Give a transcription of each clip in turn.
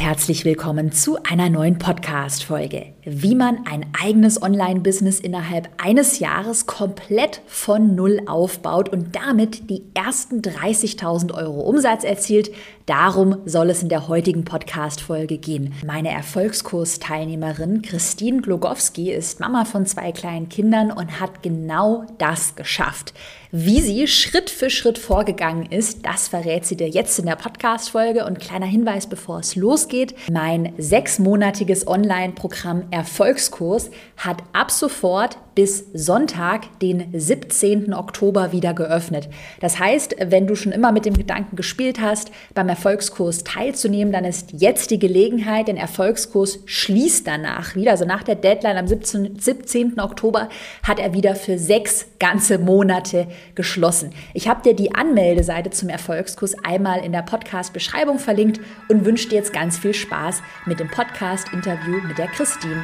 Herzlich willkommen zu einer neuen Podcast-Folge. Wie man ein eigenes Online-Business innerhalb eines Jahres komplett von Null aufbaut und damit die ersten 30.000 Euro Umsatz erzielt, darum soll es in der heutigen Podcast-Folge gehen. Meine Erfolgskursteilnehmerin Christine Glogowski ist Mama von zwei kleinen Kindern und hat genau das geschafft. Wie sie Schritt für Schritt vorgegangen ist, das verrät sie dir jetzt in der Podcast-Folge. Und kleiner Hinweis, bevor es losgeht. Mein sechsmonatiges Online-Programm Erfolgskurs hat ab sofort bis Sonntag, den 17. Oktober, wieder geöffnet. Das heißt, wenn du schon immer mit dem Gedanken gespielt hast, beim Erfolgskurs teilzunehmen, dann ist jetzt die Gelegenheit. Den Erfolgskurs schließt danach wieder. Also nach der Deadline am 17. 17. Oktober hat er wieder für sechs ganze Monate geschlossen. Ich habe dir die Anmeldeseite zum Erfolgskurs einmal in der Podcast-Beschreibung verlinkt und wünsche dir jetzt ganz viel Spaß mit dem Podcast-Interview mit der Christine.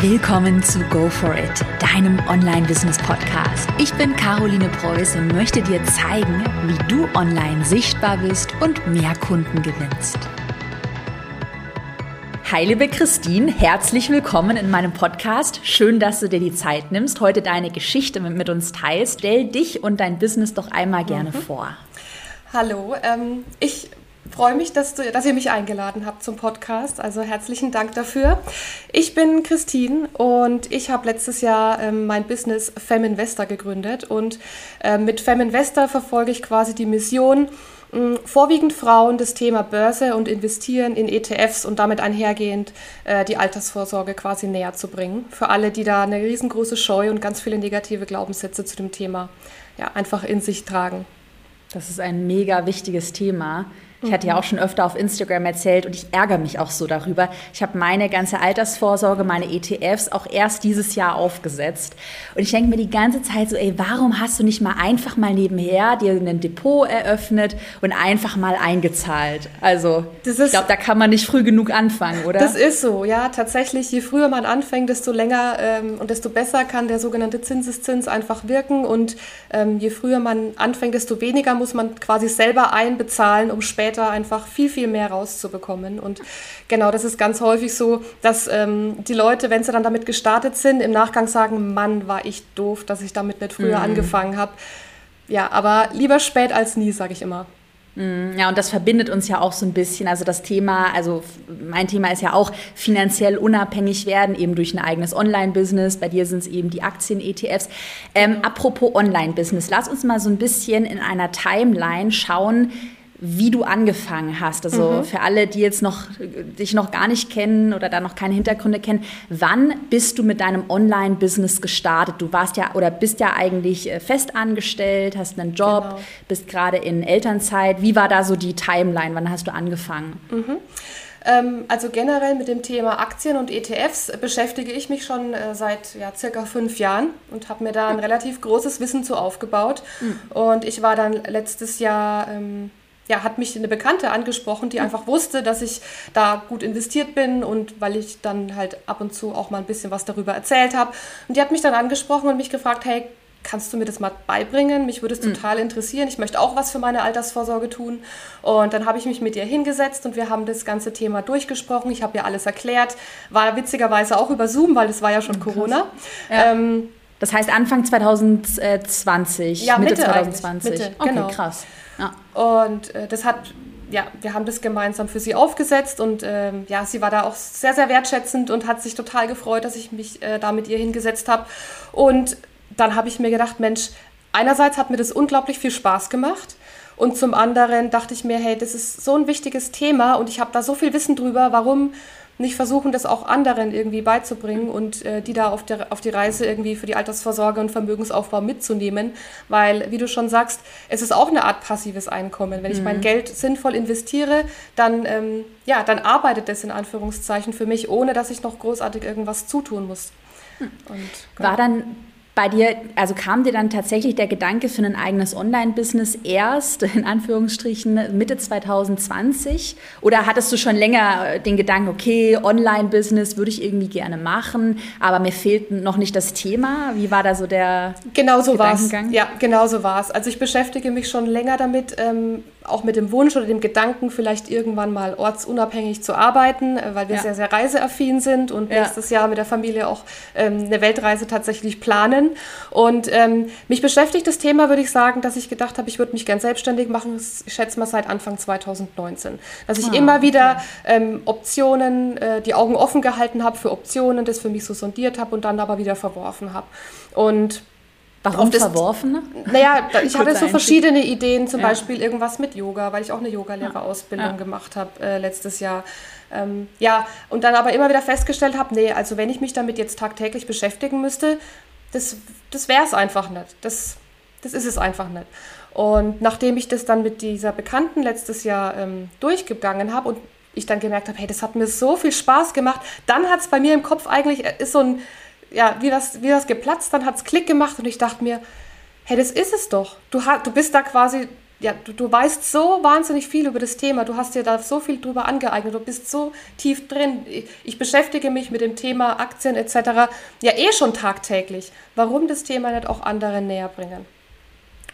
Willkommen zu Go For It, deinem Online-Business-Podcast. Ich bin Caroline Preuß und möchte dir zeigen, wie du online sichtbar bist und mehr Kunden gewinnst. Hi, liebe Christine, herzlich willkommen in meinem Podcast. Schön, dass du dir die Zeit nimmst, heute deine Geschichte mit, mit uns teilst. Stell dich und dein Business doch einmal gerne mhm. vor. Hallo, ähm, ich freue mich, dass, du, dass ihr mich eingeladen habt zum Podcast. Also herzlichen Dank dafür. Ich bin Christine und ich habe letztes Jahr ähm, mein Business Feminvestor gegründet. Und äh, mit Feminvestor verfolge ich quasi die Mission, mh, vorwiegend Frauen das Thema Börse und Investieren in ETFs und damit einhergehend äh, die Altersvorsorge quasi näher zu bringen. Für alle, die da eine riesengroße Scheu und ganz viele negative Glaubenssätze zu dem Thema ja, einfach in sich tragen. Das ist ein mega wichtiges Thema. Ich hatte ja auch schon öfter auf Instagram erzählt und ich ärgere mich auch so darüber. Ich habe meine ganze Altersvorsorge, meine ETFs auch erst dieses Jahr aufgesetzt. Und ich denke mir die ganze Zeit so, ey, warum hast du nicht mal einfach mal nebenher dir ein Depot eröffnet und einfach mal eingezahlt? Also, ich glaube, da kann man nicht früh genug anfangen, oder? Das ist so, ja, tatsächlich. Je früher man anfängt, desto länger ähm, und desto besser kann der sogenannte Zinseszins einfach wirken. Und ähm, je früher man anfängt, desto weniger muss man quasi selber einbezahlen, um später später einfach viel, viel mehr rauszubekommen. Und genau, das ist ganz häufig so, dass ähm, die Leute, wenn sie dann damit gestartet sind, im Nachgang sagen, Mann, war ich doof, dass ich damit nicht früher mhm. angefangen habe. Ja, aber lieber spät als nie, sage ich immer. Mhm. Ja, und das verbindet uns ja auch so ein bisschen. Also das Thema, also mein Thema ist ja auch finanziell unabhängig werden, eben durch ein eigenes Online-Business. Bei dir sind es eben die Aktien-ETFs. Ähm, apropos Online-Business, lass uns mal so ein bisschen in einer Timeline schauen, wie du angefangen hast. Also mhm. für alle, die jetzt noch dich noch gar nicht kennen oder da noch keine Hintergründe kennen, wann bist du mit deinem Online-Business gestartet? Du warst ja oder bist ja eigentlich äh, fest angestellt, hast einen Job, genau. bist gerade in Elternzeit. Wie war da so die Timeline? Wann hast du angefangen? Mhm. Ähm, also generell mit dem Thema Aktien und ETFs beschäftige ich mich schon äh, seit ja, circa fünf Jahren und habe mir da ein relativ großes Wissen zu aufgebaut. Mhm. Und ich war dann letztes Jahr ähm, ja, hat mich eine Bekannte angesprochen, die einfach wusste, dass ich da gut investiert bin und weil ich dann halt ab und zu auch mal ein bisschen was darüber erzählt habe. Und die hat mich dann angesprochen und mich gefragt, hey, kannst du mir das mal beibringen? Mich würde es mhm. total interessieren. Ich möchte auch was für meine Altersvorsorge tun. Und dann habe ich mich mit ihr hingesetzt und wir haben das ganze Thema durchgesprochen. Ich habe ihr alles erklärt. War witzigerweise auch über Zoom, weil es war ja schon mhm, Corona. Ja. Ähm, das heißt Anfang 2020, ja, Mitte, Mitte 2020. Mitte, okay, genau. krass. Ja. Und äh, das hat, ja, wir haben das gemeinsam für sie aufgesetzt und ähm, ja, sie war da auch sehr, sehr wertschätzend und hat sich total gefreut, dass ich mich äh, da mit ihr hingesetzt habe. Und dann habe ich mir gedacht, Mensch, einerseits hat mir das unglaublich viel Spaß gemacht. Und zum anderen dachte ich mir, hey, das ist so ein wichtiges Thema und ich habe da so viel Wissen drüber, warum nicht versuchen, das auch anderen irgendwie beizubringen und äh, die da auf, der, auf die Reise irgendwie für die Altersvorsorge und Vermögensaufbau mitzunehmen. Weil, wie du schon sagst, es ist auch eine Art passives Einkommen. Wenn ich mein mhm. Geld sinnvoll investiere, dann, ähm, ja, dann arbeitet das in Anführungszeichen für mich, ohne dass ich noch großartig irgendwas zutun muss. Hm. Und, genau. War dann bei dir, also kam dir dann tatsächlich der Gedanke für ein eigenes Online-Business erst, in Anführungsstrichen, Mitte 2020? Oder hattest du schon länger den Gedanken, okay, Online-Business würde ich irgendwie gerne machen, aber mir fehlt noch nicht das Thema? Wie war da so der Genau so war es. Ja, genau so war es. Also ich beschäftige mich schon länger damit, ähm, auch mit dem Wunsch oder dem Gedanken, vielleicht irgendwann mal ortsunabhängig zu arbeiten, äh, weil wir ja. sehr, sehr reiseaffin sind und ja. nächstes Jahr mit der Familie auch ähm, eine Weltreise tatsächlich planen. Und ähm, mich beschäftigt das Thema, würde ich sagen, dass ich gedacht habe, ich würde mich gern selbstständig machen, ich schätze mal seit Anfang 2019. Dass ich ah, immer wieder ähm, Optionen, äh, die Augen offen gehalten habe für Optionen, das für mich so sondiert habe und dann aber wieder verworfen habe. Und Warum das, verworfen? Naja, ich hatte so verschiedene Ideen, zum ja. Beispiel irgendwas mit Yoga, weil ich auch eine Yogalehrerausbildung ja. gemacht habe äh, letztes Jahr. Ähm, ja, und dann aber immer wieder festgestellt habe, nee, also wenn ich mich damit jetzt tagtäglich beschäftigen müsste, das, das wäre es einfach nicht. Das, das ist es einfach nicht. Und nachdem ich das dann mit dieser Bekannten letztes Jahr ähm, durchgegangen habe und ich dann gemerkt habe, hey, das hat mir so viel Spaß gemacht, dann hat es bei mir im Kopf eigentlich, äh, ist so ein ja, wie das, wie das geplatzt, dann hat es Klick gemacht und ich dachte mir, hey, das ist es doch. Du, du bist da quasi, ja, du, du weißt so wahnsinnig viel über das Thema, du hast dir da so viel drüber angeeignet, du bist so tief drin. Ich, ich beschäftige mich mit dem Thema Aktien etc. ja eh schon tagtäglich. Warum das Thema nicht auch anderen näher bringen?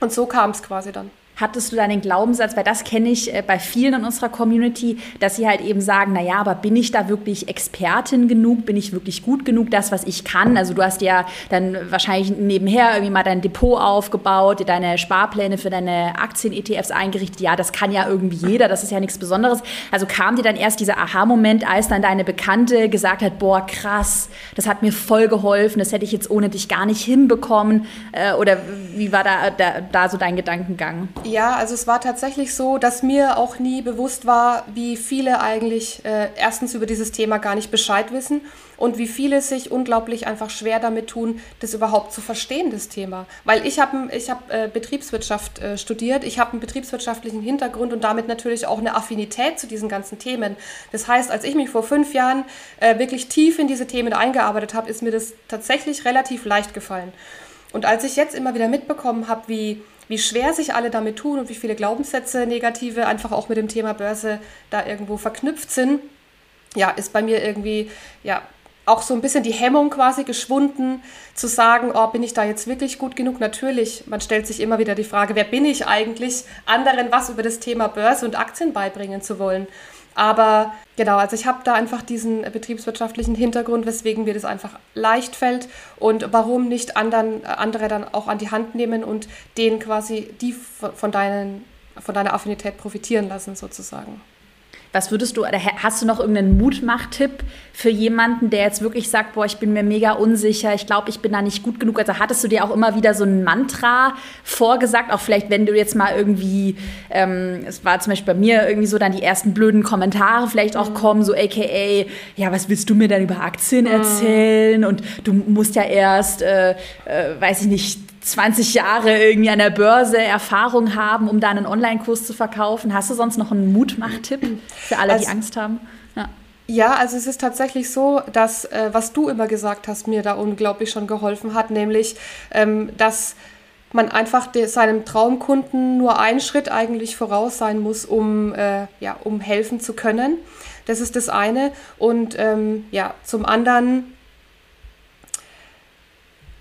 Und so kam es quasi dann hattest du dann den Glaubenssatz, weil das kenne ich äh, bei vielen in unserer Community, dass sie halt eben sagen, na ja, aber bin ich da wirklich Expertin genug, bin ich wirklich gut genug, das, was ich kann? Also du hast ja dann wahrscheinlich nebenher irgendwie mal dein Depot aufgebaut, deine Sparpläne für deine Aktien-ETFs eingerichtet. Ja, das kann ja irgendwie jeder, das ist ja nichts Besonderes. Also kam dir dann erst dieser Aha-Moment, als dann deine Bekannte gesagt hat, boah, krass, das hat mir voll geholfen, das hätte ich jetzt ohne dich gar nicht hinbekommen. Äh, oder wie war da, da, da so dein Gedankengang? Ja, also es war tatsächlich so, dass mir auch nie bewusst war, wie viele eigentlich äh, erstens über dieses Thema gar nicht Bescheid wissen und wie viele sich unglaublich einfach schwer damit tun, das überhaupt zu verstehen, das Thema. Weil ich habe ich hab, äh, Betriebswirtschaft äh, studiert, ich habe einen betriebswirtschaftlichen Hintergrund und damit natürlich auch eine Affinität zu diesen ganzen Themen. Das heißt, als ich mich vor fünf Jahren äh, wirklich tief in diese Themen eingearbeitet habe, ist mir das tatsächlich relativ leicht gefallen. Und als ich jetzt immer wieder mitbekommen habe, wie wie schwer sich alle damit tun und wie viele Glaubenssätze negative einfach auch mit dem Thema Börse da irgendwo verknüpft sind, ja, ist bei mir irgendwie, ja, auch so ein bisschen die Hemmung quasi geschwunden, zu sagen, oh, bin ich da jetzt wirklich gut genug? Natürlich, man stellt sich immer wieder die Frage, wer bin ich eigentlich, anderen was über das Thema Börse und Aktien beibringen zu wollen. Aber genau, also ich habe da einfach diesen betriebswirtschaftlichen Hintergrund, weswegen mir das einfach leicht fällt und warum nicht anderen, andere dann auch an die Hand nehmen und denen quasi die von, deinen, von deiner Affinität profitieren lassen sozusagen. Was würdest du, oder hast du noch irgendeinen Mutmach-Tipp für jemanden, der jetzt wirklich sagt, boah, ich bin mir mega unsicher, ich glaube, ich bin da nicht gut genug? Also hattest du dir auch immer wieder so ein Mantra vorgesagt, auch vielleicht, wenn du jetzt mal irgendwie, ähm, es war zum Beispiel bei mir irgendwie so, dann die ersten blöden Kommentare vielleicht auch mhm. kommen, so aka, ja, was willst du mir denn über Aktien mhm. erzählen? Und du musst ja erst, äh, äh, weiß ich nicht, 20 Jahre irgendwie an der Börse Erfahrung haben, um da einen Online-Kurs zu verkaufen. Hast du sonst noch einen Mutmach-Tipp für alle, also, die Angst haben? Ja. Ja, also es ist tatsächlich so, dass äh, was du immer gesagt hast, mir da unglaublich schon geholfen hat, nämlich, ähm, dass man einfach de, seinem Traumkunden nur einen Schritt eigentlich voraus sein muss, um, äh, ja, um helfen zu können. Das ist das eine. Und ähm, ja, zum anderen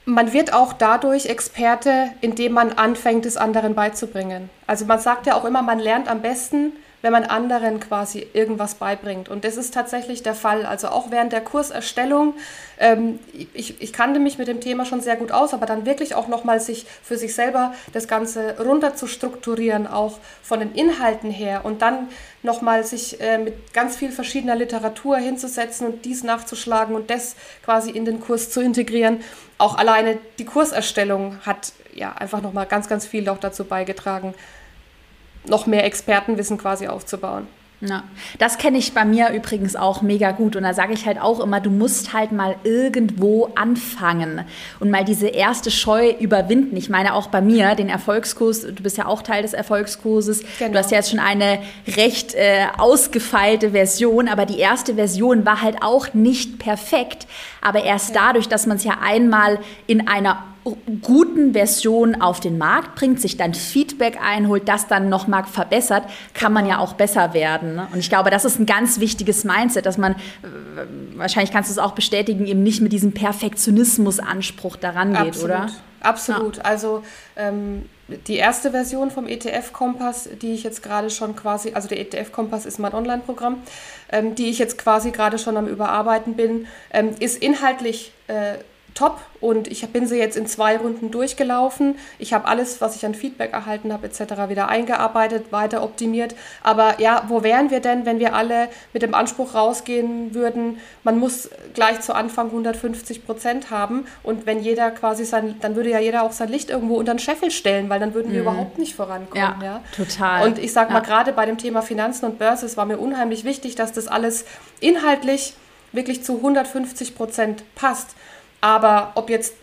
man wird auch dadurch Experte, indem man anfängt, es anderen beizubringen. Also man sagt ja auch immer, man lernt am besten, wenn man anderen quasi irgendwas beibringt. Und das ist tatsächlich der Fall. Also auch während der Kurserstellung, ähm, ich, ich kannte mich mit dem Thema schon sehr gut aus, aber dann wirklich auch nochmal sich für sich selber das Ganze runter zu strukturieren, auch von den Inhalten her und dann nochmal sich äh, mit ganz viel verschiedener Literatur hinzusetzen und dies nachzuschlagen und das quasi in den Kurs zu integrieren. Auch alleine die Kurserstellung hat ja einfach nochmal ganz, ganz viel auch dazu beigetragen, noch mehr Expertenwissen quasi aufzubauen. Ja, das kenne ich bei mir übrigens auch mega gut. Und da sage ich halt auch immer, du musst halt mal irgendwo anfangen und mal diese erste Scheu überwinden. Ich meine auch bei mir, den Erfolgskurs, du bist ja auch Teil des Erfolgskurses. Genau. Du hast ja jetzt schon eine recht äh, ausgefeilte Version, aber die erste Version war halt auch nicht perfekt. Aber erst ja. dadurch, dass man es ja einmal in einer guten Version auf den Markt bringt, sich dann Feedback einholt, das dann nochmal verbessert, kann man ja auch besser werden. Ne? Und ich glaube, das ist ein ganz wichtiges Mindset, dass man, äh, wahrscheinlich kannst du es auch bestätigen, eben nicht mit diesem Perfektionismus-Anspruch daran geht, Absolut. oder? Absolut. Ja. Also ähm, die erste Version vom ETF-Kompass, die ich jetzt gerade schon quasi, also der ETF-Kompass ist mein Online-Programm, ähm, die ich jetzt quasi gerade schon am Überarbeiten bin, ähm, ist inhaltlich äh, top und ich bin sie jetzt in zwei Runden durchgelaufen. Ich habe alles, was ich an Feedback erhalten habe, etc. wieder eingearbeitet, weiter optimiert. Aber ja, wo wären wir denn, wenn wir alle mit dem Anspruch rausgehen würden, man muss gleich zu Anfang 150 Prozent haben und wenn jeder quasi sein, dann würde ja jeder auch sein Licht irgendwo unter den Scheffel stellen, weil dann würden wir mhm. überhaupt nicht vorankommen. Ja, ja. total. Und ich sage mal, gerade bei dem Thema Finanzen und Börse, es war mir unheimlich wichtig, dass das alles inhaltlich wirklich zu 150 Prozent passt. Aber ob jetzt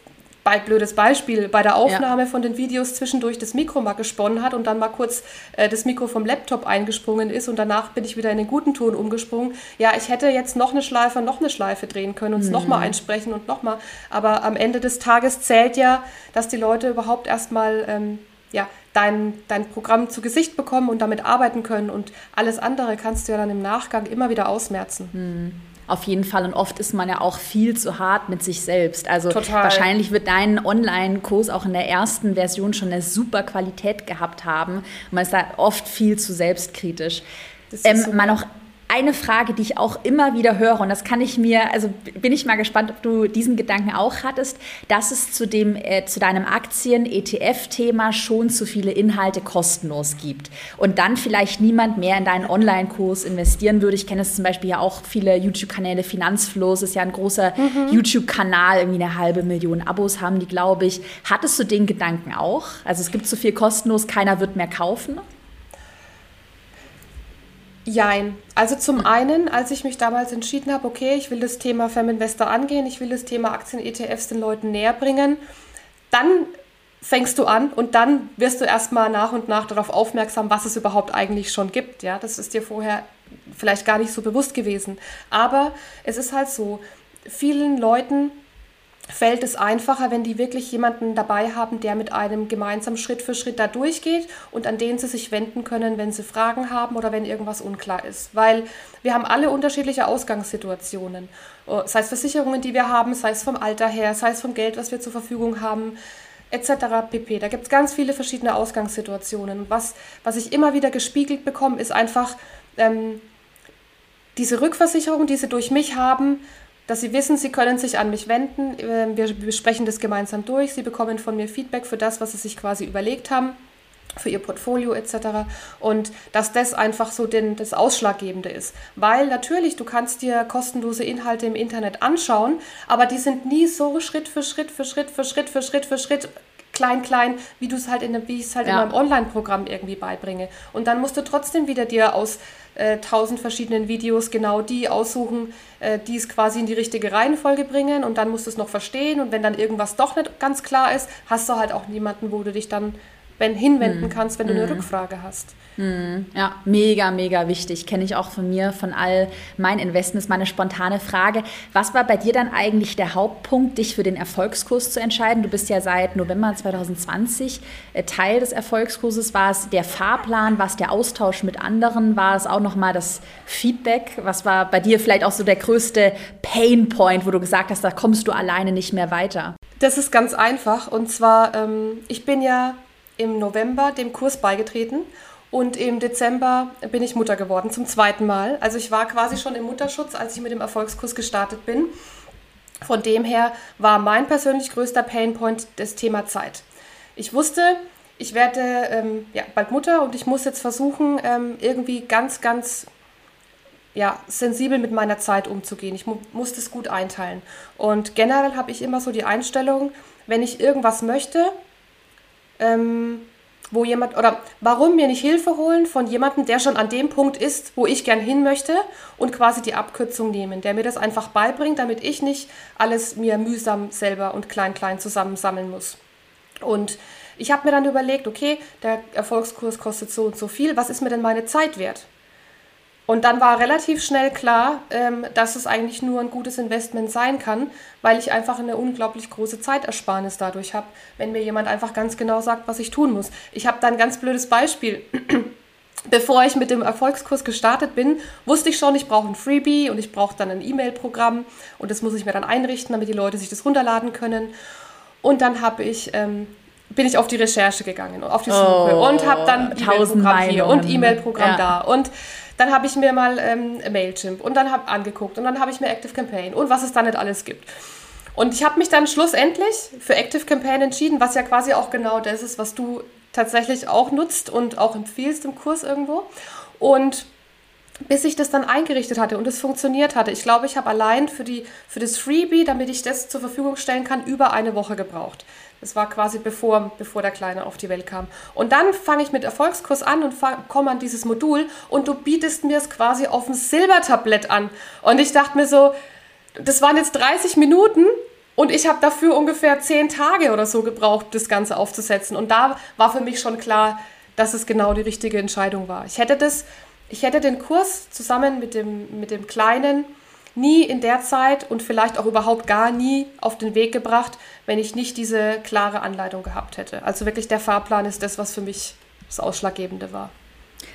bei blödes Beispiel, bei der Aufnahme ja. von den Videos zwischendurch das Mikro mal gesponnen hat und dann mal kurz äh, das Mikro vom Laptop eingesprungen ist und danach bin ich wieder in den guten Ton umgesprungen. Ja, ich hätte jetzt noch eine Schleife, noch eine Schleife drehen können und es mhm. nochmal einsprechen und nochmal. Aber am Ende des Tages zählt ja, dass die Leute überhaupt erstmal ähm, ja, dein, dein Programm zu Gesicht bekommen und damit arbeiten können und alles andere kannst du ja dann im Nachgang immer wieder ausmerzen. Mhm. Auf jeden Fall. Und oft ist man ja auch viel zu hart mit sich selbst. Also Total. wahrscheinlich wird dein Online-Kurs auch in der ersten Version schon eine super Qualität gehabt haben. Man ist da oft viel zu selbstkritisch. Ähm, mal noch eine Frage, die ich auch immer wieder höre, und das kann ich mir, also bin ich mal gespannt, ob du diesen Gedanken auch hattest, dass es zu, dem, äh, zu deinem Aktien-ETF-Thema schon zu viele Inhalte kostenlos gibt und dann vielleicht niemand mehr in deinen Online-Kurs investieren würde. Ich kenne es zum Beispiel ja auch viele YouTube-Kanäle, Finanzflows ist ja ein großer mhm. YouTube-Kanal, irgendwie eine halbe Million Abos haben die, glaube ich. Hattest du den Gedanken auch? Also es gibt zu viel kostenlos, keiner wird mehr kaufen? Jein. Also zum einen, als ich mich damals entschieden habe, okay, ich will das Thema Feminvestor angehen, ich will das Thema Aktien-ETFs den Leuten näher bringen, dann fängst du an und dann wirst du erstmal nach und nach darauf aufmerksam, was es überhaupt eigentlich schon gibt. Ja, das ist dir vorher vielleicht gar nicht so bewusst gewesen. Aber es ist halt so, vielen Leuten fällt es einfacher, wenn die wirklich jemanden dabei haben, der mit einem gemeinsam Schritt für Schritt da durchgeht und an den sie sich wenden können, wenn sie Fragen haben oder wenn irgendwas unklar ist. Weil wir haben alle unterschiedliche Ausgangssituationen. Oh, sei es Versicherungen, die wir haben, sei es vom Alter her, sei es vom Geld, was wir zur Verfügung haben, etc. pp. Da gibt es ganz viele verschiedene Ausgangssituationen. Was, was ich immer wieder gespiegelt bekomme, ist einfach ähm, diese Rückversicherung, die sie durch mich haben, dass Sie wissen, Sie können sich an mich wenden. Ähm, wir besprechen das gemeinsam durch. Sie bekommen von mir Feedback für das, was Sie sich quasi überlegt haben für ihr Portfolio etc. Und dass das einfach so den, das Ausschlaggebende ist. Weil natürlich, du kannst dir kostenlose Inhalte im Internet anschauen, aber die sind nie so Schritt für Schritt für Schritt für Schritt für Schritt für Schritt klein, klein, wie du es halt in, wie ich es halt ja. in meinem Online-Programm irgendwie beibringe. Und dann musst du trotzdem wieder dir aus tausend äh, verschiedenen Videos genau die aussuchen, äh, die es quasi in die richtige Reihenfolge bringen und dann musst du es noch verstehen und wenn dann irgendwas doch nicht ganz klar ist, hast du halt auch niemanden, wo du dich dann wenn, hinwenden hm. kannst, wenn du eine hm. Rückfrage hast. Hm. Ja, mega, mega wichtig. Kenne ich auch von mir, von all meinen Investments. Meine spontane Frage. Was war bei dir dann eigentlich der Hauptpunkt, dich für den Erfolgskurs zu entscheiden? Du bist ja seit November 2020 äh, Teil des Erfolgskurses. War es der Fahrplan? War es der Austausch mit anderen? War es auch nochmal das Feedback? Was war bei dir vielleicht auch so der größte Painpoint, wo du gesagt hast, da kommst du alleine nicht mehr weiter? Das ist ganz einfach. Und zwar, ähm, ich bin ja im November dem Kurs beigetreten und im Dezember bin ich Mutter geworden, zum zweiten Mal. Also ich war quasi schon im Mutterschutz, als ich mit dem Erfolgskurs gestartet bin. Von dem her war mein persönlich größter Painpoint das Thema Zeit. Ich wusste, ich werde ähm, ja, bald Mutter und ich muss jetzt versuchen, ähm, irgendwie ganz, ganz ja, sensibel mit meiner Zeit umzugehen. Ich mu muss das gut einteilen. Und generell habe ich immer so die Einstellung, wenn ich irgendwas möchte, ähm, wo jemand oder warum mir nicht Hilfe holen von jemandem, der schon an dem Punkt ist, wo ich gern hin möchte und quasi die Abkürzung nehmen, der mir das einfach beibringt, damit ich nicht alles mir mühsam selber und klein klein zusammensammeln muss. Und ich habe mir dann überlegt, okay, der Erfolgskurs kostet so und so viel, was ist mir denn meine Zeit wert? Und dann war relativ schnell klar, ähm, dass es eigentlich nur ein gutes Investment sein kann, weil ich einfach eine unglaublich große Zeitersparnis dadurch habe, wenn mir jemand einfach ganz genau sagt, was ich tun muss. Ich habe da ein ganz blödes Beispiel. Bevor ich mit dem Erfolgskurs gestartet bin, wusste ich schon, ich brauche ein Freebie und ich brauche dann ein E-Mail-Programm und das muss ich mir dann einrichten, damit die Leute sich das runterladen können. Und dann habe ich ähm, bin ich auf die Recherche gegangen, auf die Suche oh, und habe dann E-Mail-Programm hier und E-Mail-Programm ja. da und dann habe ich mir mal ähm, Mailchimp und dann habe angeguckt und dann habe ich mir Active Campaign und was es da nicht alles gibt. Und ich habe mich dann schlussendlich für Active Campaign entschieden, was ja quasi auch genau das ist, was du tatsächlich auch nutzt und auch empfiehlst im Kurs irgendwo. Und bis ich das dann eingerichtet hatte und es funktioniert hatte. Ich glaube, ich habe allein für, die, für das Freebie, damit ich das zur Verfügung stellen kann, über eine Woche gebraucht. Das war quasi bevor, bevor der Kleine auf die Welt kam. Und dann fange ich mit Erfolgskurs an und komme an dieses Modul und du bietest mir es quasi auf dem Silbertablett an. Und ich dachte mir so, das waren jetzt 30 Minuten und ich habe dafür ungefähr 10 Tage oder so gebraucht, das Ganze aufzusetzen. Und da war für mich schon klar, dass es genau die richtige Entscheidung war. Ich hätte das, ich hätte den Kurs zusammen mit dem, mit dem Kleinen nie in der Zeit und vielleicht auch überhaupt gar nie auf den Weg gebracht, wenn ich nicht diese klare Anleitung gehabt hätte. Also wirklich der Fahrplan ist das, was für mich das Ausschlaggebende war.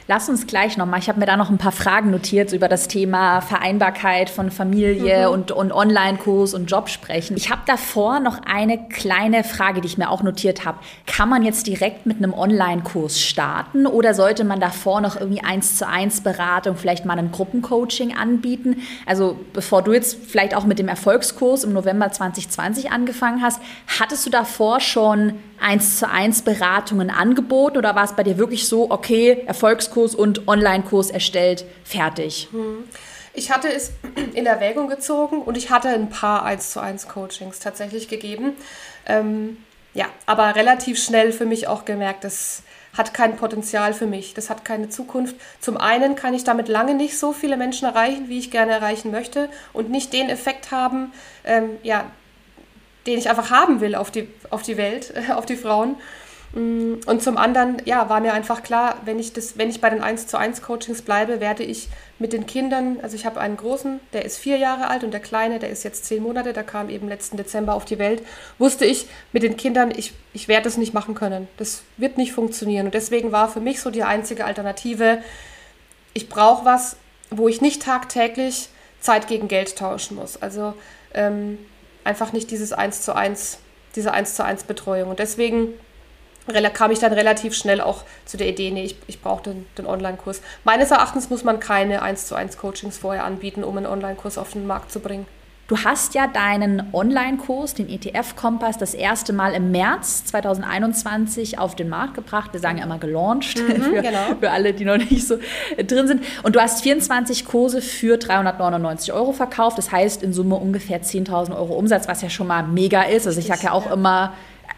Lass uns gleich nochmal, ich habe mir da noch ein paar Fragen notiert über das Thema Vereinbarkeit von Familie mhm. und, und Online-Kurs und Job sprechen. Ich habe davor noch eine kleine Frage, die ich mir auch notiert habe. Kann man jetzt direkt mit einem Online-Kurs starten oder sollte man davor noch irgendwie eins zu eins Beratung, vielleicht mal ein Gruppencoaching anbieten? Also bevor du jetzt vielleicht auch mit dem Erfolgskurs im November 2020 angefangen hast, hattest du davor schon eins zu eins Beratungen angeboten oder war es bei dir wirklich so, okay, Erfolgskurs und Online-Kurs erstellt, fertig? Hm. Ich hatte es in Erwägung gezogen und ich hatte ein paar 1 zu 1 Coachings tatsächlich gegeben. Ähm, ja, aber relativ schnell für mich auch gemerkt, das hat kein Potenzial für mich, das hat keine Zukunft. Zum einen kann ich damit lange nicht so viele Menschen erreichen, wie ich gerne erreichen möchte und nicht den Effekt haben, ähm, ja, den ich einfach haben will auf die, auf die Welt, auf die Frauen. Mm, und zum anderen, ja, war mir einfach klar, wenn ich, das, wenn ich bei den 1 zu 1 Coachings bleibe, werde ich mit den Kindern, also ich habe einen großen, der ist vier Jahre alt und der kleine, der ist jetzt zehn Monate, der kam eben letzten Dezember auf die Welt, wusste ich mit den Kindern, ich, ich werde das nicht machen können. Das wird nicht funktionieren. Und deswegen war für mich so die einzige Alternative, ich brauche was, wo ich nicht tagtäglich Zeit gegen Geld tauschen muss. Also ähm, einfach nicht dieses 1 zu 1, diese 1 zu 1 Betreuung. Und deswegen kam ich dann relativ schnell auch zu der Idee, nee, ich, ich brauche den, den Online-Kurs. Meines Erachtens muss man keine 1 zu 1 Coachings vorher anbieten, um einen Online-Kurs auf den Markt zu bringen. Du hast ja deinen Online-Kurs, den ETF-Kompass, das erste Mal im März 2021 auf den Markt gebracht. Wir sagen ja immer gelauncht mhm, für, genau. für, alle, die noch nicht so drin sind. Und du hast 24 Kurse für 399 Euro verkauft. Das heißt in Summe ungefähr 10.000 Euro Umsatz, was ja schon mal mega ist. Also ich sage ja auch immer,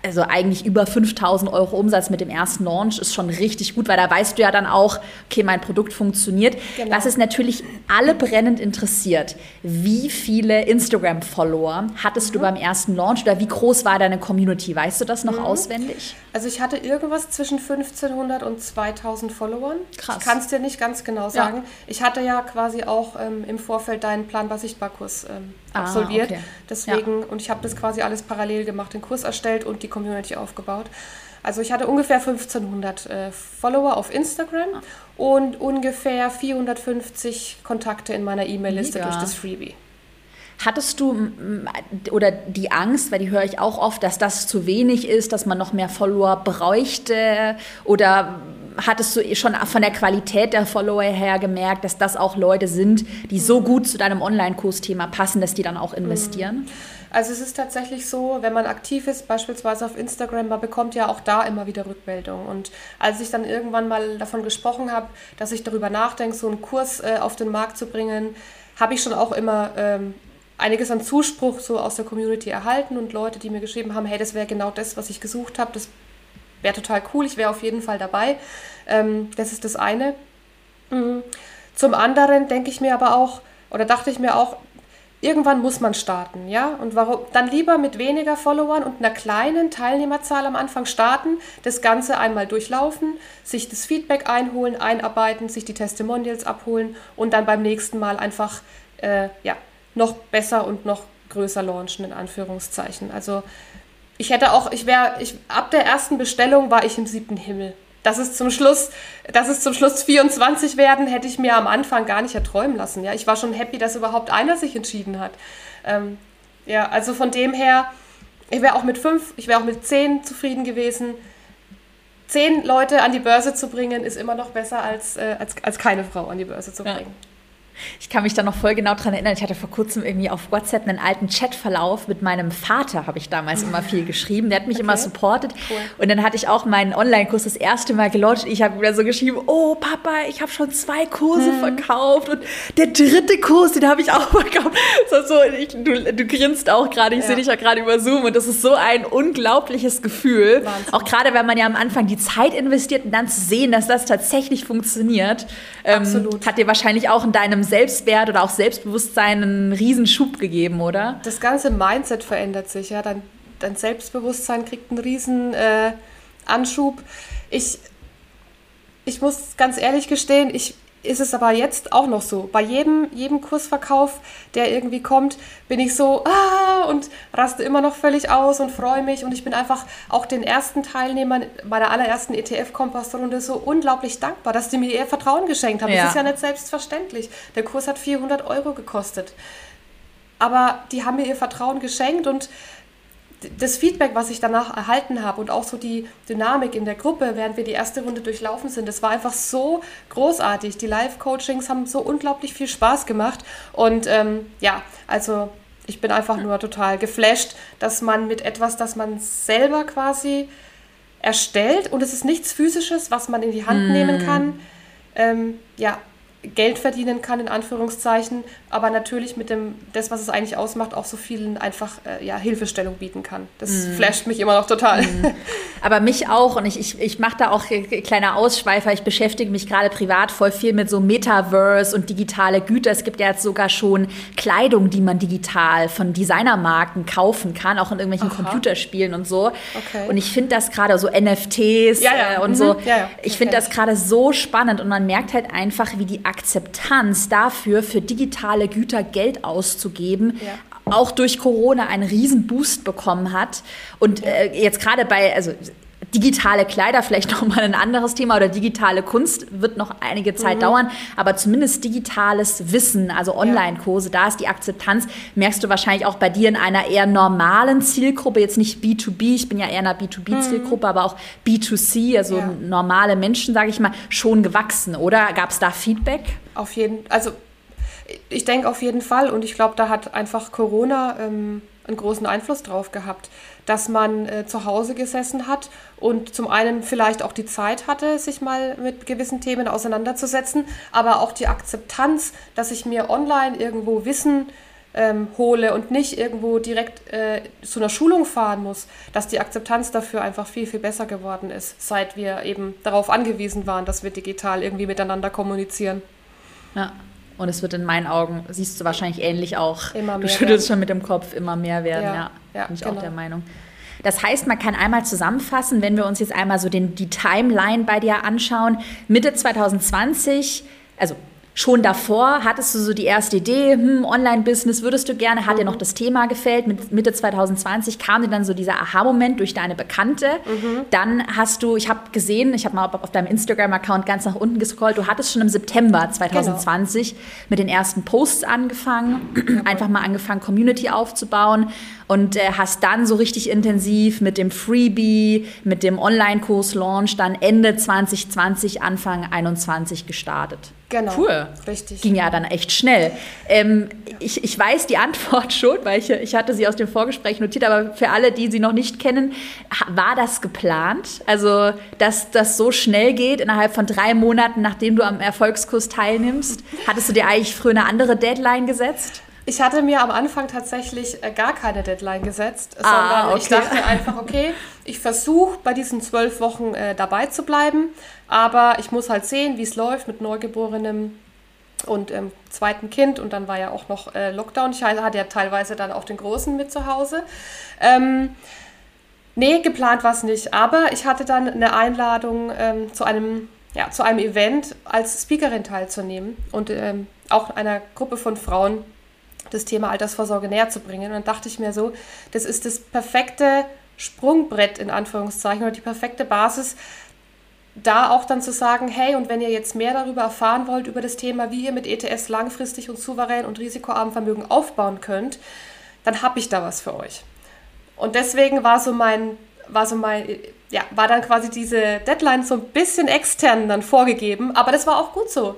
also eigentlich über 5000 Euro Umsatz mit dem ersten Launch ist schon richtig gut, weil da weißt du ja dann auch, okay, mein Produkt funktioniert. Genau. Was es natürlich alle brennend interessiert, wie viele Instagram-Follower hattest mhm. du beim ersten Launch oder wie groß war deine Community? Weißt du das noch mhm. auswendig? Also ich hatte irgendwas zwischen 1500 und 2000 Followern. Krass. Ich kann es dir nicht ganz genau sagen. Ja. Ich hatte ja quasi auch ähm, im Vorfeld deinen Planbar Sichtbar-Kurs ähm, ah, absolviert. Okay. Deswegen, ja. und ich habe das quasi alles parallel gemacht, den Kurs erstellt und die Community aufgebaut. Also ich hatte ungefähr 1500 äh, Follower auf Instagram ah. und ungefähr 450 Kontakte in meiner E-Mail-Liste durch das Freebie. Hattest du oder die Angst, weil die höre ich auch oft, dass das zu wenig ist, dass man noch mehr Follower bräuchte? Oder hattest du schon von der Qualität der Follower her gemerkt, dass das auch Leute sind, die so gut zu deinem Online-Kursthema passen, dass die dann auch investieren? Mhm. Also es ist tatsächlich so, wenn man aktiv ist, beispielsweise auf Instagram, man bekommt ja auch da immer wieder Rückmeldungen. Und als ich dann irgendwann mal davon gesprochen habe, dass ich darüber nachdenke, so einen Kurs äh, auf den Markt zu bringen, habe ich schon auch immer ähm, einiges an Zuspruch so aus der Community erhalten und Leute, die mir geschrieben haben, hey, das wäre genau das, was ich gesucht habe, das wäre total cool, ich wäre auf jeden Fall dabei. Ähm, das ist das eine. Mhm. Zum anderen denke ich mir aber auch, oder dachte ich mir auch, irgendwann muss man starten, ja? Und warum dann lieber mit weniger Followern und einer kleinen Teilnehmerzahl am Anfang starten, das Ganze einmal durchlaufen, sich das Feedback einholen, einarbeiten, sich die Testimonials abholen und dann beim nächsten Mal einfach äh, ja, noch besser und noch größer launchen, in Anführungszeichen. Also ich hätte auch, ich wäre, ich, ab der ersten Bestellung war ich im siebten Himmel. Dass es zum Schluss, dass es zum Schluss 24 werden, hätte ich mir am Anfang gar nicht erträumen lassen. Ja, ich war schon happy, dass überhaupt einer sich entschieden hat. Ähm, ja, also von dem her ich wäre auch mit fünf, ich wäre auch mit zehn zufrieden gewesen. Zehn Leute an die Börse zu bringen, ist immer noch besser, als, äh, als, als keine Frau an die Börse zu bringen. Ja. Ich kann mich da noch voll genau dran erinnern. Ich hatte vor kurzem irgendwie auf WhatsApp einen alten Chatverlauf mit meinem Vater, habe ich damals immer viel geschrieben. Der hat mich okay. immer supportet. Cool. Und dann hatte ich auch meinen Online-Kurs das erste Mal gelauncht. Ich habe wieder so geschrieben: Oh, Papa, ich habe schon zwei Kurse hm. verkauft. Und der dritte Kurs, den habe ich auch verkauft. So, so, ich, du, du grinst auch gerade. Ich ja. sehe dich ja gerade über Zoom. Und das ist so ein unglaubliches Gefühl. Wahnsinn. Auch gerade, wenn man ja am Anfang die Zeit investiert und dann zu sehen, dass das tatsächlich funktioniert. Ähm, Absolut. Hat dir wahrscheinlich auch in deinem Selbstwert oder auch Selbstbewusstsein einen Riesenschub gegeben, oder? Das ganze Mindset verändert sich, ja. Dein, dein Selbstbewusstsein kriegt einen riesen äh, Anschub. Ich, ich muss ganz ehrlich gestehen, ich, ist es aber jetzt auch noch so. Bei jedem, jedem Kursverkauf, der irgendwie kommt, bin ich so ah, und raste immer noch völlig aus und freue mich. Und ich bin einfach auch den ersten Teilnehmern bei der allerersten ETF-Kompassrunde so unglaublich dankbar, dass die mir ihr Vertrauen geschenkt haben. Ja. Das ist ja nicht selbstverständlich. Der Kurs hat 400 Euro gekostet. Aber die haben mir ihr Vertrauen geschenkt und das Feedback, was ich danach erhalten habe und auch so die Dynamik in der Gruppe, während wir die erste Runde durchlaufen sind, das war einfach so großartig. Die Live-Coachings haben so unglaublich viel Spaß gemacht. Und ähm, ja, also ich bin einfach nur total geflasht, dass man mit etwas, das man selber quasi erstellt und es ist nichts Physisches, was man in die Hand mm. nehmen kann, ähm, ja, Geld verdienen kann, in Anführungszeichen, aber natürlich mit dem, das, was es eigentlich ausmacht, auch so vielen einfach äh, ja, Hilfestellung bieten kann. Das mm. flasht mich immer noch total. Mm. Aber mich auch und ich, ich, ich mache da auch kleine Ausschweifer. Ich beschäftige mich gerade privat voll viel mit so Metaverse und digitale Güter. Es gibt ja jetzt sogar schon Kleidung, die man digital von Designermarken kaufen kann, auch in irgendwelchen Aha. Computerspielen und so. Okay. Und ich finde das gerade so NFTs ja, ja. Äh, und mhm. so. Ja, ich finde das gerade so spannend und man merkt halt einfach, wie die Akzeptanz dafür, für digitale Güter Geld auszugeben, ja. auch durch Corona einen riesen Boost bekommen hat. Und äh, jetzt gerade bei, also digitale Kleider vielleicht noch mal ein anderes Thema oder digitale Kunst wird noch einige Zeit mhm. dauern, aber zumindest digitales Wissen, also Online-Kurse, da ist die Akzeptanz, merkst du wahrscheinlich auch bei dir in einer eher normalen Zielgruppe, jetzt nicht B2B, ich bin ja eher in einer B2B-Zielgruppe, mhm. aber auch B2C, also ja. normale Menschen, sage ich mal, schon gewachsen, oder? Gab es da Feedback? Auf jeden, also ich denke auf jeden Fall und ich glaube, da hat einfach Corona ähm, einen großen Einfluss drauf gehabt dass man äh, zu Hause gesessen hat und zum einen vielleicht auch die Zeit hatte, sich mal mit gewissen Themen auseinanderzusetzen, aber auch die Akzeptanz, dass ich mir online irgendwo Wissen ähm, hole und nicht irgendwo direkt äh, zu einer Schulung fahren muss, dass die Akzeptanz dafür einfach viel, viel besser geworden ist, seit wir eben darauf angewiesen waren, dass wir digital irgendwie miteinander kommunizieren. Ja. Und es wird in meinen Augen, siehst du wahrscheinlich ähnlich auch. Immer mehr du schüttelst werden. schon mit dem Kopf, immer mehr werden. Ja, ja, ja bin ich genau. auch der Meinung. Das heißt, man kann einmal zusammenfassen, wenn wir uns jetzt einmal so den, die Timeline bei dir anschauen. Mitte 2020, also schon davor hattest du so die erste Idee, hm, Online-Business würdest du gerne, hat dir noch das Thema gefällt. Mit Mitte 2020 kam dir dann so dieser Aha-Moment durch deine Bekannte. Mhm. Dann hast du, ich habe gesehen, ich habe mal auf deinem Instagram-Account ganz nach unten gescrollt, du hattest schon im September 2020 genau. mit den ersten Posts angefangen, einfach mal angefangen, Community aufzubauen und äh, hast dann so richtig intensiv mit dem Freebie, mit dem Online-Kurs-Launch dann Ende 2020, Anfang 2021 gestartet. Genau. Cool. Richtig. Ging ja dann echt schnell. Ähm, ich, ich weiß die Antwort schon, weil ich, ich hatte sie aus dem Vorgespräch notiert, aber für alle, die sie noch nicht kennen, war das geplant? Also, dass das so schnell geht, innerhalb von drei Monaten, nachdem du am Erfolgskurs teilnimmst? Hattest du dir eigentlich früher eine andere Deadline gesetzt? Ich hatte mir am Anfang tatsächlich äh, gar keine Deadline gesetzt, ah, sondern okay. ich dachte einfach, okay, ich versuche bei diesen zwölf Wochen äh, dabei zu bleiben, aber ich muss halt sehen, wie es läuft mit Neugeborenem und ähm, zweiten Kind und dann war ja auch noch äh, Lockdown. Ich hatte ja teilweise dann auch den Großen mit zu Hause. Ähm, nee, geplant war es nicht, aber ich hatte dann eine Einladung ähm, zu einem ja, zu einem Event als Speakerin teilzunehmen und ähm, auch einer Gruppe von Frauen das Thema Altersvorsorge näher zu bringen. Und dann dachte ich mir so, das ist das perfekte Sprungbrett in Anführungszeichen oder die perfekte Basis, da auch dann zu sagen, hey, und wenn ihr jetzt mehr darüber erfahren wollt, über das Thema, wie ihr mit ETS langfristig und souverän und risikoarm Vermögen aufbauen könnt, dann habe ich da was für euch. Und deswegen war so mein, war so mein, ja, war dann quasi diese Deadline so ein bisschen extern dann vorgegeben, aber das war auch gut so,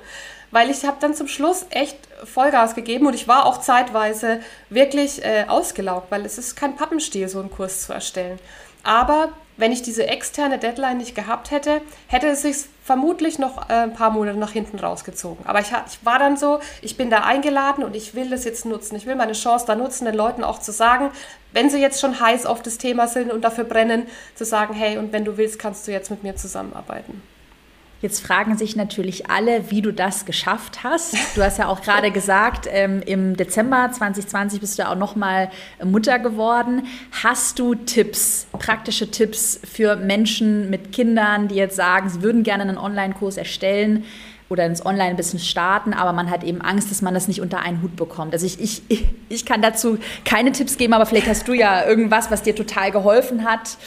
weil ich habe dann zum Schluss echt Vollgas gegeben und ich war auch zeitweise wirklich äh, ausgelaugt, weil es ist kein Pappenstiel, so einen Kurs zu erstellen. Aber wenn ich diese externe Deadline nicht gehabt hätte, hätte es sich vermutlich noch äh, ein paar Monate nach hinten rausgezogen. Aber ich, ich, war dann so, ich bin da eingeladen und ich will das jetzt nutzen. Ich will meine Chance da nutzen, den Leuten auch zu sagen, wenn sie jetzt schon heiß auf das Thema sind und dafür brennen, zu sagen, hey, und wenn du willst, kannst du jetzt mit mir zusammenarbeiten. Jetzt fragen sich natürlich alle, wie du das geschafft hast. Du hast ja auch gerade gesagt, ähm, im Dezember 2020 bist du auch noch mal Mutter geworden. Hast du Tipps, praktische Tipps für Menschen mit Kindern, die jetzt sagen, sie würden gerne einen Online-Kurs erstellen? oder ins Online-Business starten, aber man hat eben Angst, dass man das nicht unter einen Hut bekommt. Also ich, ich, ich kann dazu keine Tipps geben, aber vielleicht hast du ja irgendwas, was dir total geholfen hat,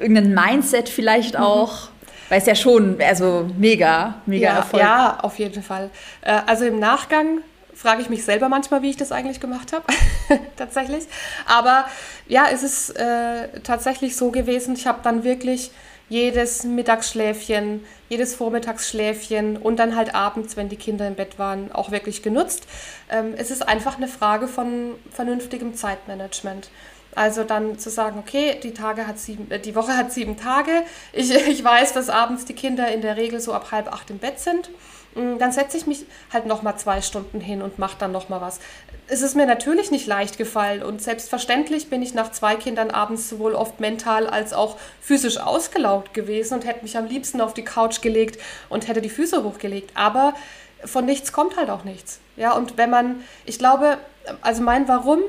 irgendein Mindset vielleicht mhm. auch. Mhm. Weil es ja schon, also mega, mega ja, Erfolg. Ja, auf jeden Fall. Äh, also im Nachgang frage ich mich selber manchmal, wie ich das eigentlich gemacht habe, tatsächlich. Aber ja, es ist äh, tatsächlich so gewesen, ich habe dann wirklich jedes Mittagsschläfchen, jedes Vormittagsschläfchen und dann halt abends, wenn die Kinder im Bett waren, auch wirklich genutzt. Ähm, es ist einfach eine Frage von vernünftigem Zeitmanagement. Also dann zu sagen, okay, die, Tage hat sieben, äh, die Woche hat sieben Tage. Ich, ich weiß, dass abends die Kinder in der Regel so ab halb acht im Bett sind. Mm, dann setze ich mich halt nochmal zwei Stunden hin und mache dann nochmal was. Es ist mir natürlich nicht leicht gefallen und selbstverständlich bin ich nach zwei Kindern abends sowohl oft mental als auch physisch ausgelaugt gewesen und hätte mich am liebsten auf die Couch gelegt und hätte die Füße hochgelegt. Aber von nichts kommt halt auch nichts. Ja, und wenn man, ich glaube, also mein Warum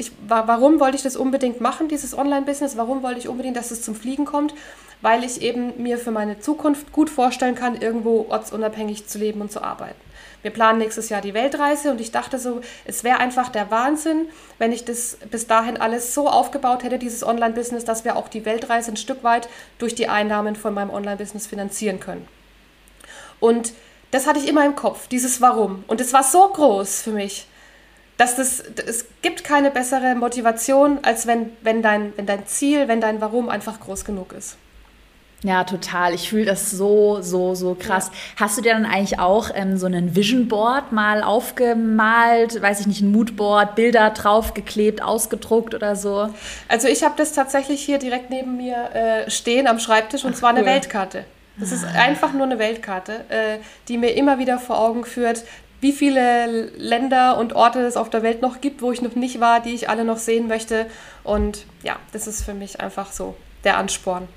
ich, warum wollte ich das unbedingt machen, dieses Online-Business? Warum wollte ich unbedingt, dass es zum Fliegen kommt? Weil ich eben mir für meine Zukunft gut vorstellen kann, irgendwo ortsunabhängig zu leben und zu arbeiten. Wir planen nächstes Jahr die Weltreise und ich dachte so, es wäre einfach der Wahnsinn, wenn ich das bis dahin alles so aufgebaut hätte, dieses Online-Business, dass wir auch die Weltreise ein Stück weit durch die Einnahmen von meinem Online-Business finanzieren können. Und das hatte ich immer im Kopf, dieses Warum. Und es war so groß für mich, dass das, es gibt keine bessere Motivation, als wenn, wenn, dein, wenn dein Ziel, wenn dein Warum einfach groß genug ist. Ja, total. Ich fühle das so, so, so krass. Ja. Hast du dir dann eigentlich auch ähm, so einen Vision Board mal aufgemalt, weiß ich nicht, ein Moodboard, Bilder draufgeklebt, ausgedruckt oder so? Also ich habe das tatsächlich hier direkt neben mir äh, stehen am Schreibtisch und Ach, zwar cool. eine Weltkarte. Das ist ah. einfach nur eine Weltkarte, äh, die mir immer wieder vor Augen führt, wie viele Länder und Orte es auf der Welt noch gibt, wo ich noch nicht war, die ich alle noch sehen möchte. Und ja, das ist für mich einfach so der Ansporn.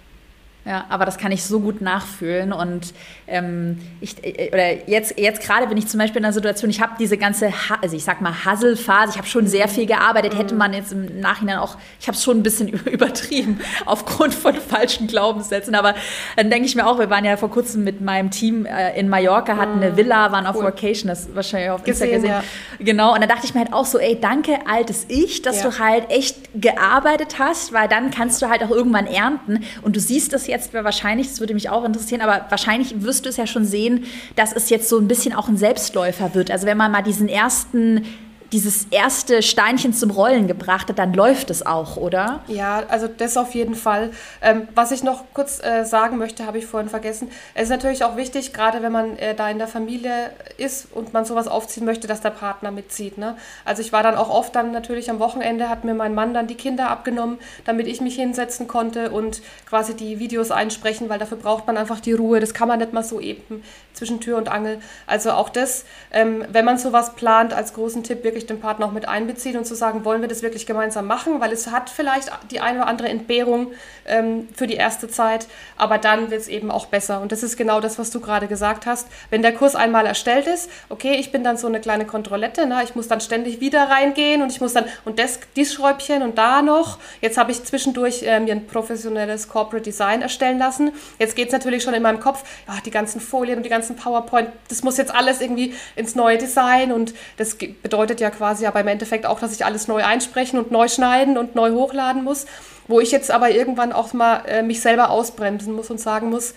Ja, aber das kann ich so gut nachfühlen. Und ähm, ich, äh, oder jetzt, jetzt gerade bin ich zum Beispiel in einer Situation, ich habe diese ganze, also ich sag mal, Hasselphase, ich habe schon sehr viel gearbeitet, hätte mhm. man jetzt im Nachhinein auch, ich habe es schon ein bisschen übertrieben aufgrund von falschen Glaubenssätzen. Aber dann denke ich mir auch, wir waren ja vor kurzem mit meinem Team äh, in Mallorca, hatten eine mhm. Villa, waren auf cool. Vacation, das wahrscheinlich auf Instagram gesehen. Ja. Genau, und da dachte ich mir halt auch so, ey, danke, altes Ich, dass ja. du halt echt gearbeitet hast, weil dann kannst du halt auch irgendwann ernten. Und du siehst das jetzt wahrscheinlich, das würde mich auch interessieren, aber wahrscheinlich wirst du es ja schon sehen, dass es jetzt so ein bisschen auch ein Selbstläufer wird. Also wenn man mal diesen ersten dieses erste Steinchen zum Rollen gebracht hat, dann läuft es auch, oder? Ja, also das auf jeden Fall. Ähm, was ich noch kurz äh, sagen möchte, habe ich vorhin vergessen. Es ist natürlich auch wichtig, gerade wenn man äh, da in der Familie ist und man sowas aufziehen möchte, dass der Partner mitzieht. Ne? Also ich war dann auch oft dann natürlich am Wochenende, hat mir mein Mann dann die Kinder abgenommen, damit ich mich hinsetzen konnte und quasi die Videos einsprechen, weil dafür braucht man einfach die Ruhe. Das kann man nicht mal so eben zwischen Tür und Angel. Also auch das, ähm, wenn man sowas plant, als großen Tipp wirklich den Partner auch mit einbeziehen und zu sagen, wollen wir das wirklich gemeinsam machen, weil es hat vielleicht die eine oder andere Entbehrung ähm, für die erste Zeit, aber dann wird es eben auch besser. Und das ist genau das, was du gerade gesagt hast. Wenn der Kurs einmal erstellt ist, okay, ich bin dann so eine kleine Kontrollette, ne? ich muss dann ständig wieder reingehen und ich muss dann, und das, dies Schräubchen und da noch. Jetzt habe ich zwischendurch äh, mir ein professionelles Corporate Design erstellen lassen. Jetzt geht es natürlich schon in meinem Kopf, ach, die ganzen Folien und die ganzen PowerPoint, das muss jetzt alles irgendwie ins neue Design und das bedeutet ja quasi aber im Endeffekt auch, dass ich alles neu einsprechen und neu schneiden und neu hochladen muss, wo ich jetzt aber irgendwann auch mal äh, mich selber ausbremsen muss und sagen muss,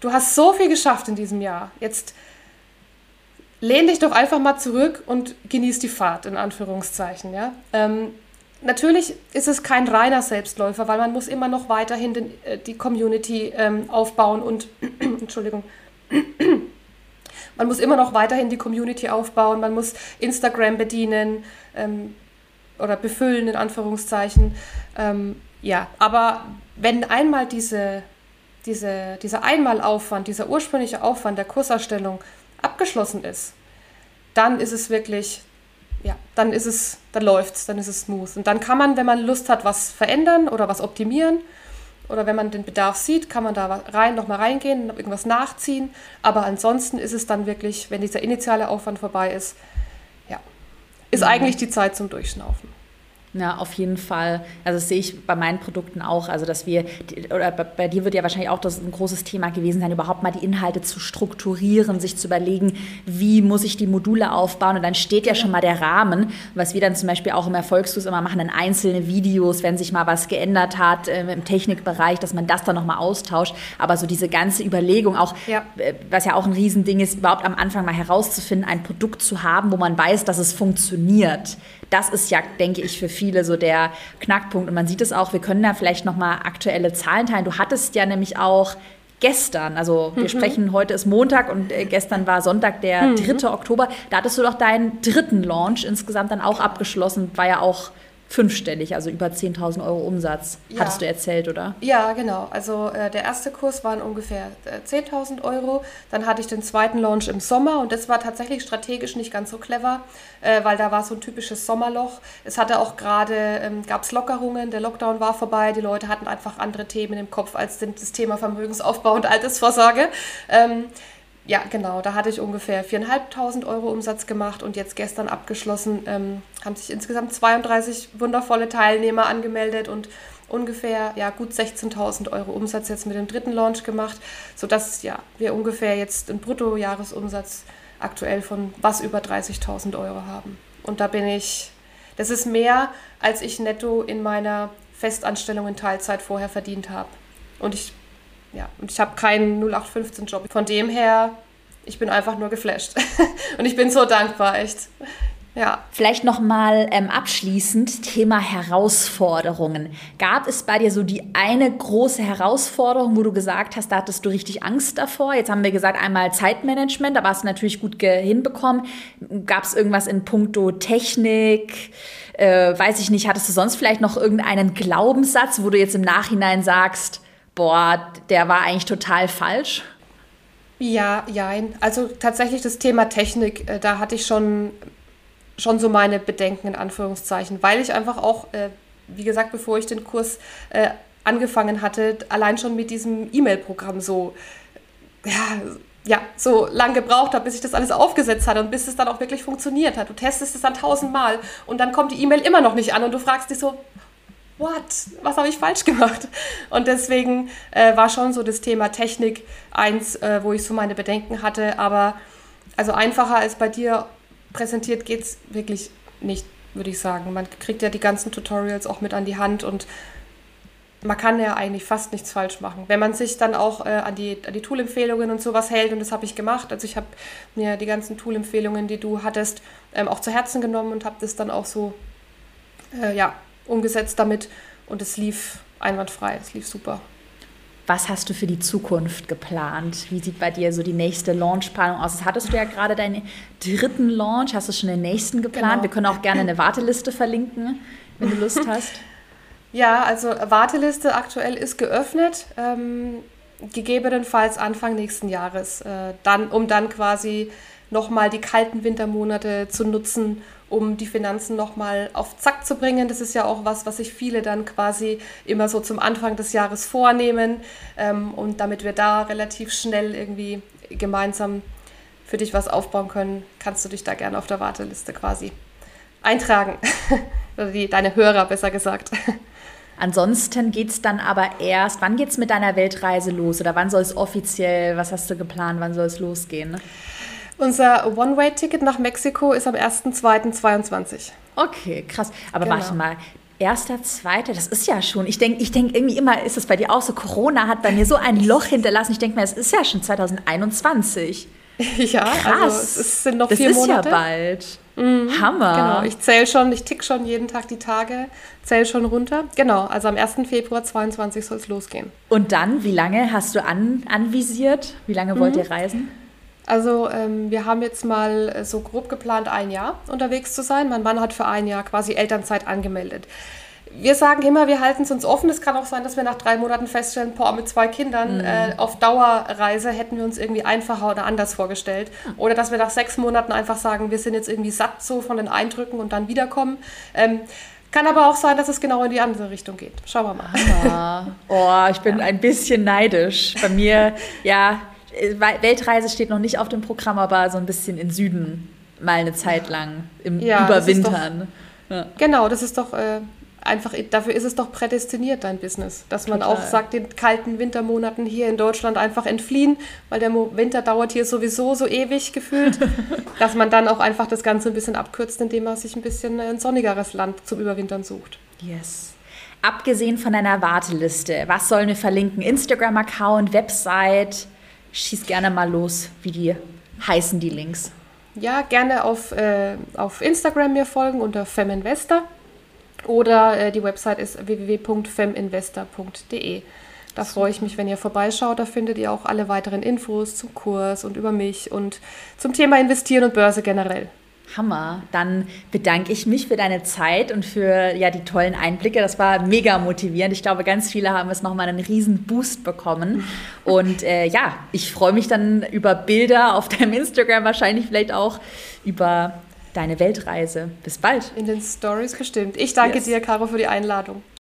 du hast so viel geschafft in diesem Jahr, jetzt lehn dich doch einfach mal zurück und genieß die Fahrt, in Anführungszeichen, ja. Ähm, natürlich ist es kein reiner Selbstläufer, weil man muss immer noch weiterhin den, äh, die Community ähm, aufbauen und Entschuldigung. Man muss immer noch weiterhin die Community aufbauen, man muss Instagram bedienen ähm, oder befüllen in Anführungszeichen. Ähm, ja, aber wenn einmal diese, diese, dieser Einmalaufwand, dieser ursprüngliche Aufwand der Kurserstellung abgeschlossen ist, dann ist es wirklich ja, dann ist es, dann läuft's, dann ist es smooth. Und dann kann man, wenn man Lust hat, was verändern oder was optimieren oder wenn man den Bedarf sieht, kann man da rein, nochmal reingehen, irgendwas nachziehen. Aber ansonsten ist es dann wirklich, wenn dieser initiale Aufwand vorbei ist, ja, ist mhm. eigentlich die Zeit zum Durchschnaufen. Ja, auf jeden Fall. Also das sehe ich bei meinen Produkten auch. Also dass wir, oder bei dir wird ja wahrscheinlich auch das ein großes Thema gewesen sein, überhaupt mal die Inhalte zu strukturieren, sich zu überlegen, wie muss ich die Module aufbauen. Und dann steht ja schon mal der Rahmen, was wir dann zum Beispiel auch im Erfolgskurs immer machen, in einzelne Videos, wenn sich mal was geändert hat äh, im Technikbereich, dass man das dann nochmal austauscht. Aber so diese ganze Überlegung, auch ja. Äh, was ja auch ein Riesending ist, überhaupt am Anfang mal herauszufinden, ein Produkt zu haben, wo man weiß, dass es funktioniert. Das ist ja, denke ich, für viele viele so der Knackpunkt. Und man sieht es auch, wir können da vielleicht nochmal aktuelle Zahlen teilen. Du hattest ja nämlich auch gestern, also wir mhm. sprechen, heute ist Montag und äh, gestern war Sonntag, der mhm. 3. Oktober, da hattest du doch deinen dritten Launch insgesamt dann auch abgeschlossen, war ja auch fünfstellig, also über 10.000 Euro Umsatz, ja. hattest du erzählt, oder? Ja, genau. Also äh, der erste Kurs waren ungefähr äh, 10.000 Euro. Dann hatte ich den zweiten Launch im Sommer und das war tatsächlich strategisch nicht ganz so clever, äh, weil da war so ein typisches Sommerloch. Es hatte auch gerade, ähm, gab es Lockerungen, der Lockdown war vorbei, die Leute hatten einfach andere Themen im Kopf als das Thema Vermögensaufbau und Altersvorsorge. Ähm, ja, genau, da hatte ich ungefähr 4.500 Euro Umsatz gemacht und jetzt gestern abgeschlossen, ähm, haben sich insgesamt 32 wundervolle Teilnehmer angemeldet und ungefähr ja, gut 16.000 Euro Umsatz jetzt mit dem dritten Launch gemacht, sodass ja, wir ungefähr jetzt einen Bruttojahresumsatz aktuell von was über 30.000 Euro haben. Und da bin ich, das ist mehr, als ich netto in meiner Festanstellung in Teilzeit vorher verdient habe. Und ich ja, und ich habe keinen 0815-Job. Von dem her, ich bin einfach nur geflasht. und ich bin so dankbar, echt. Ja. Vielleicht nochmal ähm, abschließend Thema Herausforderungen. Gab es bei dir so die eine große Herausforderung, wo du gesagt hast, da hattest du richtig Angst davor? Jetzt haben wir gesagt, einmal Zeitmanagement, da hast du natürlich gut hinbekommen. Gab es irgendwas in puncto Technik? Äh, weiß ich nicht, hattest du sonst vielleicht noch irgendeinen Glaubenssatz, wo du jetzt im Nachhinein sagst, boah, der war eigentlich total falsch? Ja, ja. Also tatsächlich das Thema Technik, äh, da hatte ich schon, schon so meine Bedenken in Anführungszeichen, weil ich einfach auch, äh, wie gesagt, bevor ich den Kurs äh, angefangen hatte, allein schon mit diesem E-Mail-Programm so, ja, ja, so lange gebraucht habe, bis ich das alles aufgesetzt hatte und bis es dann auch wirklich funktioniert hat. Du testest es dann tausendmal und dann kommt die E-Mail immer noch nicht an und du fragst dich so, what? Was habe ich falsch gemacht? Und deswegen äh, war schon so das Thema Technik eins, äh, wo ich so meine Bedenken hatte. Aber also einfacher als bei dir präsentiert geht es wirklich nicht, würde ich sagen. Man kriegt ja die ganzen Tutorials auch mit an die Hand und man kann ja eigentlich fast nichts falsch machen. Wenn man sich dann auch äh, an die, an die Tool-Empfehlungen und sowas hält, und das habe ich gemacht. Also ich habe mir die ganzen Tool-Empfehlungen, die du hattest, ähm, auch zu Herzen genommen und habe das dann auch so äh, ja, umgesetzt damit und es lief einwandfrei, es lief super. Was hast du für die Zukunft geplant? Wie sieht bei dir so die nächste Launchplanung aus? Das hattest du ja gerade deinen dritten Launch. Hast du schon den nächsten geplant? Genau. Wir können auch gerne eine Warteliste verlinken, wenn du Lust hast. Ja, also Warteliste aktuell ist geöffnet, ähm, gegebenenfalls Anfang nächsten Jahres, äh, dann, um dann quasi nochmal die kalten Wintermonate zu nutzen, um die Finanzen nochmal auf Zack zu bringen. Das ist ja auch was, was sich viele dann quasi immer so zum Anfang des Jahres vornehmen. Ähm, und damit wir da relativ schnell irgendwie gemeinsam für dich was aufbauen können, kannst du dich da gerne auf der Warteliste quasi eintragen. Oder die, deine Hörer besser gesagt. Ansonsten geht es dann aber erst, wann geht es mit deiner Weltreise los oder wann soll es offiziell, was hast du geplant, wann soll es losgehen? Unser One-Way-Ticket nach Mexiko ist am 1.2.22. Okay, krass. Aber genau. warte mal, erster, zweiter, das ist ja schon, ich denke ich denk irgendwie immer, ist das bei dir auch so, Corona hat bei mir so ein Loch hinterlassen. Ich denke mir, es ist ja schon 2021. Ja, also Krass. also es sind noch das vier Monate. Das ist ja bald. Mhm, Hammer. Genau, ich zähle schon, ich tick schon jeden Tag die Tage, zähle schon runter. Genau, also am 1. Februar 22 soll es losgehen. Und dann, wie lange hast du an, anvisiert? Wie lange wollt mhm. ihr reisen? Also ähm, wir haben jetzt mal äh, so grob geplant, ein Jahr unterwegs zu sein. Mein Mann hat für ein Jahr quasi Elternzeit angemeldet. Wir sagen immer, wir halten es uns offen. Es kann auch sein, dass wir nach drei Monaten feststellen, boah, mit zwei Kindern mhm. äh, auf Dauerreise hätten wir uns irgendwie einfacher oder anders vorgestellt. Oder dass wir nach sechs Monaten einfach sagen, wir sind jetzt irgendwie satt so von den Eindrücken und dann wiederkommen. Ähm, kann aber auch sein, dass es genau in die andere Richtung geht. Schauen wir mal. Ah. Oh, ich bin ja. ein bisschen neidisch. Bei mir, ja, Weltreise steht noch nicht auf dem Programm, aber so ein bisschen in Süden mal eine Zeit lang im ja, Überwintern. Doch, ja. Genau, das ist doch äh, einfach, dafür ist es doch prädestiniert, dein Business. Dass man Total. auch sagt, den kalten Wintermonaten hier in Deutschland einfach entfliehen, weil der Winter dauert hier sowieso so ewig gefühlt, dass man dann auch einfach das Ganze ein bisschen abkürzt, indem man sich ein bisschen ein sonnigeres Land zum Überwintern sucht. Yes. Abgesehen von deiner Warteliste, was sollen wir verlinken? Instagram-Account, Website? Schieß gerne mal los, wie die heißen die Links. Ja, gerne auf, äh, auf Instagram mir folgen unter Feminvestor. Oder äh, die Website ist www.feminvestor.de. Da freue ich mich, wenn ihr vorbeischaut. Da findet ihr auch alle weiteren Infos zum Kurs und über mich und zum Thema Investieren und Börse generell. Hammer. Dann bedanke ich mich für deine Zeit und für ja, die tollen Einblicke. Das war mega motivierend. Ich glaube, ganz viele haben es nochmal einen riesen Boost bekommen. Und äh, ja, ich freue mich dann über Bilder auf deinem Instagram, wahrscheinlich vielleicht auch über deine Weltreise. Bis bald. In den Stories bestimmt. Ich danke yes. dir, Caro, für die Einladung.